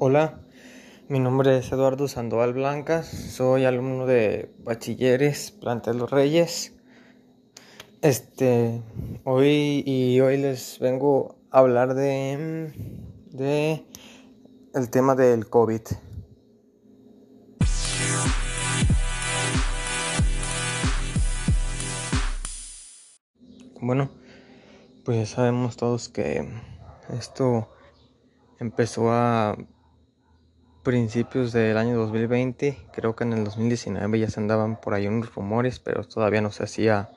Hola, mi nombre es Eduardo Sandoval Blancas, soy alumno de Bachilleres Plantel Los Reyes. Este, hoy y hoy les vengo a hablar de, de el tema del COVID. Bueno, pues ya sabemos todos que esto empezó a principios del año 2020, creo que en el 2019 ya se andaban por ahí unos rumores, pero todavía no se hacía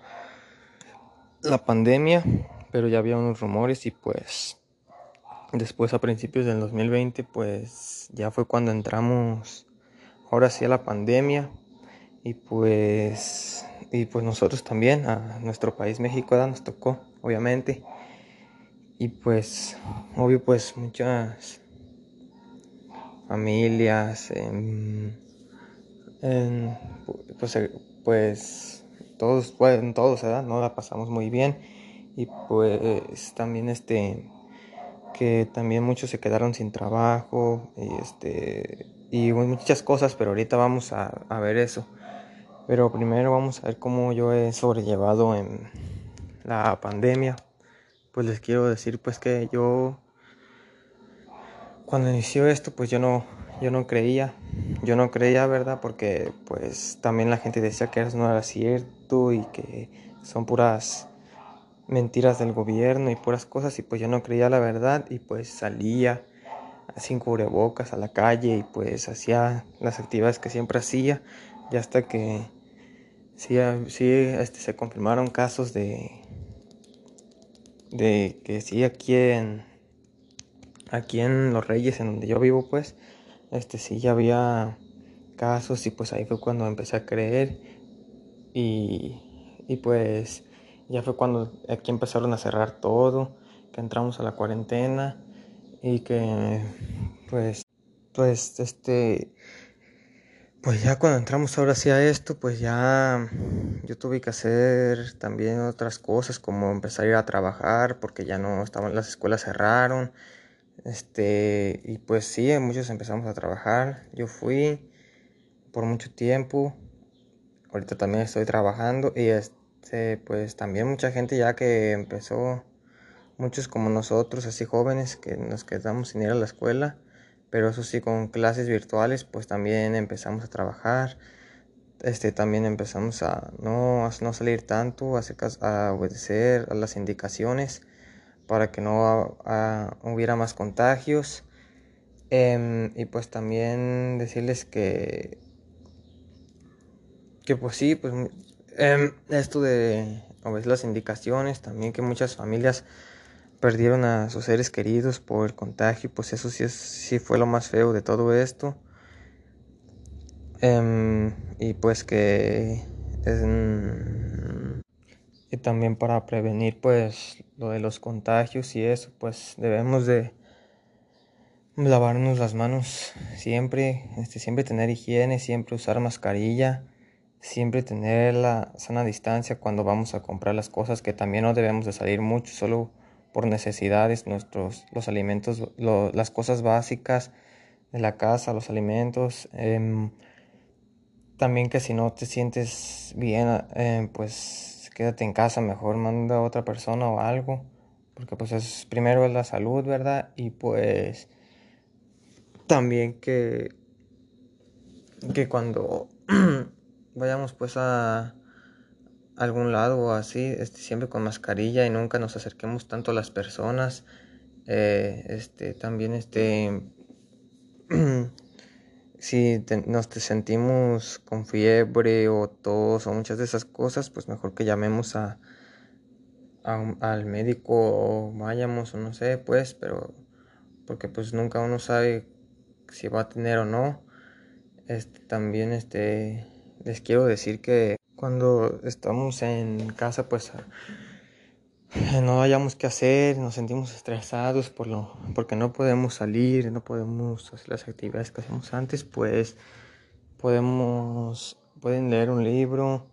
la pandemia, pero ya había unos rumores y pues después a principios del 2020 pues ya fue cuando entramos ahora sí a la pandemia y pues y pues nosotros también a nuestro país México nos tocó obviamente. Y pues obvio pues muchas familias, en, pues, eh, pues todos, pues, todos, ¿verdad? No la pasamos muy bien y pues también este que también muchos se quedaron sin trabajo y este y muchas cosas, pero ahorita vamos a, a ver eso. Pero primero vamos a ver cómo yo he sobrellevado en la pandemia. Pues les quiero decir pues que yo cuando inició esto, pues yo no, yo no creía, yo no creía, ¿verdad? Porque pues también la gente decía que eso no era cierto y que son puras mentiras del gobierno y puras cosas y pues yo no creía la verdad y pues salía sin cubrebocas a la calle y pues hacía las actividades que siempre hacía y hasta que sí, sí este, se confirmaron casos de, de que sí aquí en aquí en Los Reyes, en donde yo vivo, pues, este sí ya había casos y pues ahí fue cuando empecé a creer y, y pues ya fue cuando aquí empezaron a cerrar todo, que entramos a la cuarentena y que pues, pues este, pues ya cuando entramos ahora sí a esto, pues ya yo tuve que hacer también otras cosas como empezar a ir a trabajar porque ya no estaban, las escuelas cerraron este, y pues sí, muchos empezamos a trabajar. Yo fui por mucho tiempo. Ahorita también estoy trabajando y este, pues también mucha gente ya que empezó, muchos como nosotros, así jóvenes, que nos quedamos sin ir a la escuela, pero eso sí, con clases virtuales, pues también empezamos a trabajar. Este, también empezamos a no, no salir tanto, a, a obedecer a las indicaciones para que no hubiera más contagios. Em, y pues también decirles que, que pues sí, pues em, esto de obedecer las indicaciones, también que muchas familias perdieron a sus seres queridos por el contagio, pues eso sí, sí fue lo más feo de todo esto. Em, y pues que es, y también para prevenir pues lo de los contagios y eso pues debemos de lavarnos las manos siempre este siempre tener higiene siempre usar mascarilla siempre tener la sana distancia cuando vamos a comprar las cosas que también no debemos de salir mucho solo por necesidades nuestros los alimentos las cosas básicas de la casa los alimentos em, también que si no te sientes bien eh, pues quédate en casa, mejor manda a otra persona o algo, porque pues es primero es la salud, ¿verdad? Y pues también que que cuando vayamos pues a algún lado o así, este, siempre con mascarilla y nunca nos acerquemos tanto a las personas. Eh, este, también este si nos te sentimos con fiebre o tos o muchas de esas cosas, pues mejor que llamemos a, al médico o vayamos o no sé, pues, pero porque pues nunca uno sabe si va a tener o no. Este, también este, les quiero decir que cuando estamos en casa, pues no hayamos que hacer, nos sentimos estresados por lo, porque no podemos salir, no podemos hacer las actividades que hacemos antes, pues podemos, pueden leer un libro,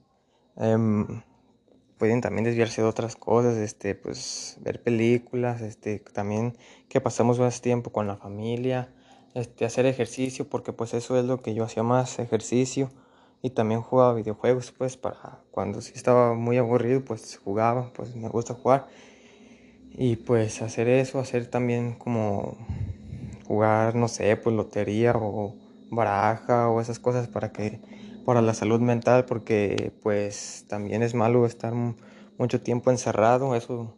em, pueden también desviarse de otras cosas, este, pues ver películas, este, también que pasamos más tiempo con la familia, este, hacer ejercicio, porque pues eso es lo que yo hacía más, ejercicio. Y también jugaba videojuegos, pues para cuando sí estaba muy aburrido, pues jugaba, pues me gusta jugar. Y pues hacer eso, hacer también como jugar, no sé, pues lotería o baraja o esas cosas para que para la salud mental porque pues también es malo estar mucho tiempo encerrado, eso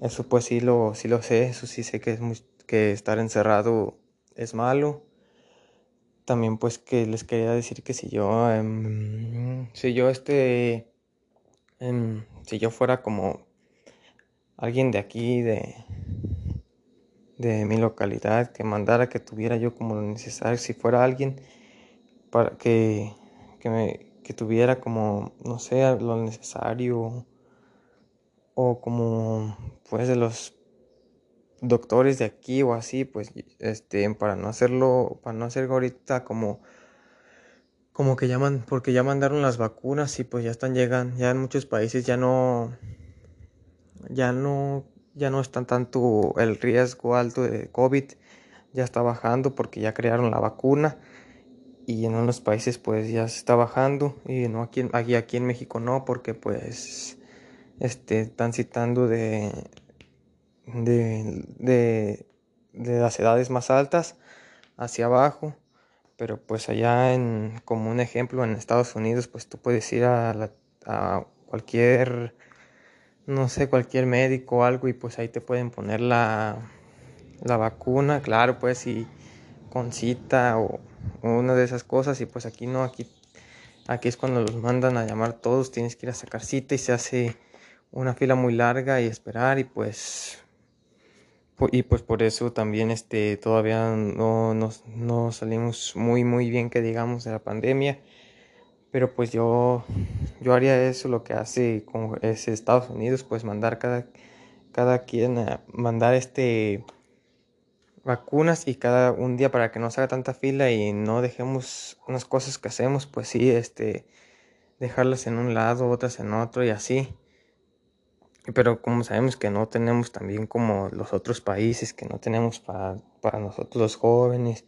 eso pues sí lo sí lo sé, eso sí sé que es que estar encerrado es malo. También pues que les quería decir que si yo em, si yo este em, si yo fuera como alguien de aquí de de mi localidad que mandara que tuviera yo como lo necesario si fuera alguien para que que, me, que tuviera como no sé lo necesario o como pues de los doctores de aquí o así pues este para no hacerlo para no hacer ahorita como como que llaman porque ya mandaron las vacunas y pues ya están llegando ya en muchos países ya no ya no ya no está tanto el riesgo alto de COVID, ya está bajando porque ya crearon la vacuna y en unos países pues ya se está bajando y no aquí, aquí, aquí en México no porque pues este, están citando de, de, de, de las edades más altas hacia abajo pero pues allá en como un ejemplo en Estados Unidos pues tú puedes ir a, a cualquier no sé, cualquier médico o algo y pues ahí te pueden poner la, la vacuna, claro, pues y con cita o, una de esas cosas y pues aquí no, aquí, aquí es cuando los mandan a llamar todos, tienes que ir a sacar cita y se hace una fila muy larga y esperar y pues y pues por eso también este todavía no, no, no salimos muy muy bien que digamos de la pandemia pero pues yo, yo haría eso, lo que hace es Estados Unidos, pues mandar cada, cada quien mandar este vacunas y cada un día para que no se haga tanta fila y no dejemos unas cosas que hacemos, pues sí, este, dejarlas en un lado, otras en otro y así. Pero como sabemos que no tenemos también como los otros países, que no tenemos para, para nosotros los jóvenes,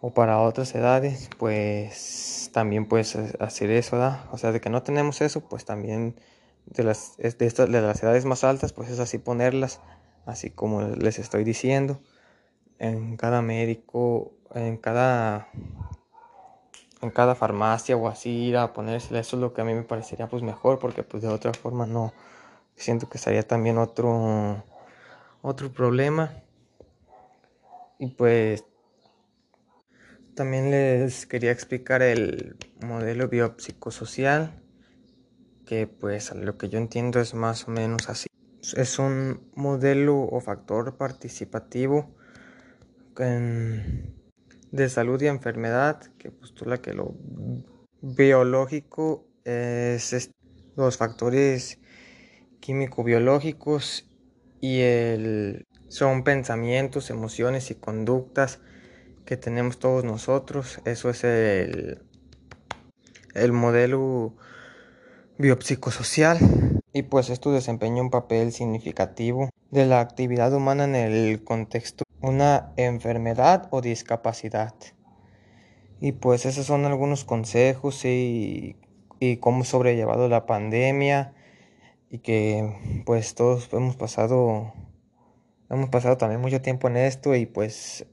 o para otras edades, pues también puedes hacer eso, ¿da? O sea, de que no tenemos eso, pues también de las, de, estas, de las edades más altas, pues es así ponerlas, así como les estoy diciendo, en cada médico, en cada, en cada farmacia o así ir a ponérsela, eso es lo que a mí me parecería pues mejor, porque pues de otra forma no, siento que sería también otro, otro problema. Y pues también les quería explicar el modelo biopsicosocial, que pues lo que yo entiendo es más o menos así. Es un modelo o factor participativo de salud y enfermedad que postula que lo biológico es los factores químico-biológicos y el, son pensamientos, emociones y conductas que tenemos todos nosotros. Eso es el, el modelo biopsicosocial. Y pues esto desempeña un papel significativo de la actividad humana en el contexto una enfermedad o discapacidad. Y pues esos son algunos consejos y, y cómo sobrellevado la pandemia y que pues todos hemos pasado hemos pasado también mucho tiempo en esto y pues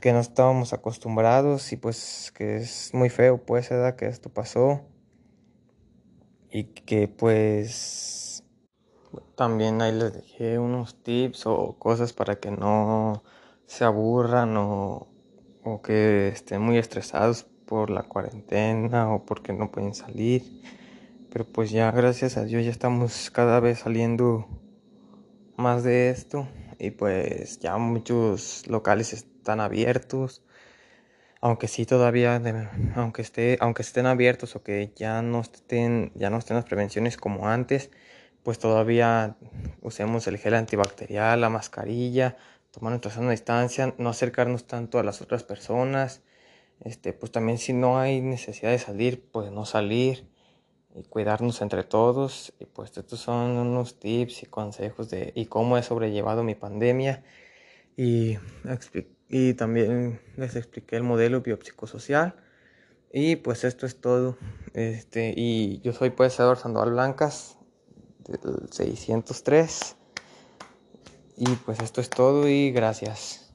que no estábamos acostumbrados y pues que es muy feo pues edad que esto pasó y que pues también ahí les dejé unos tips o cosas para que no se aburran o, o que estén muy estresados por la cuarentena o porque no pueden salir pero pues ya gracias a Dios ya estamos cada vez saliendo más de esto. Y pues ya muchos locales están abiertos. Aunque sí todavía aunque esté aunque estén abiertos o que ya no estén ya no estén las prevenciones como antes pues todavía usemos el gel antibacterial la mascarilla tomar nuestra sana distancia no acercarnos tanto a las otras personas. Este pues también si no hay necesidad de salir pues no salir y cuidarnos entre todos y pues estos son unos tips y consejos de y cómo he sobrellevado mi pandemia y, y también les expliqué el modelo biopsicosocial. Y pues esto es todo. Este, y yo soy pues Eduardo Sandoval Blancas del 603. Y pues esto es todo y gracias.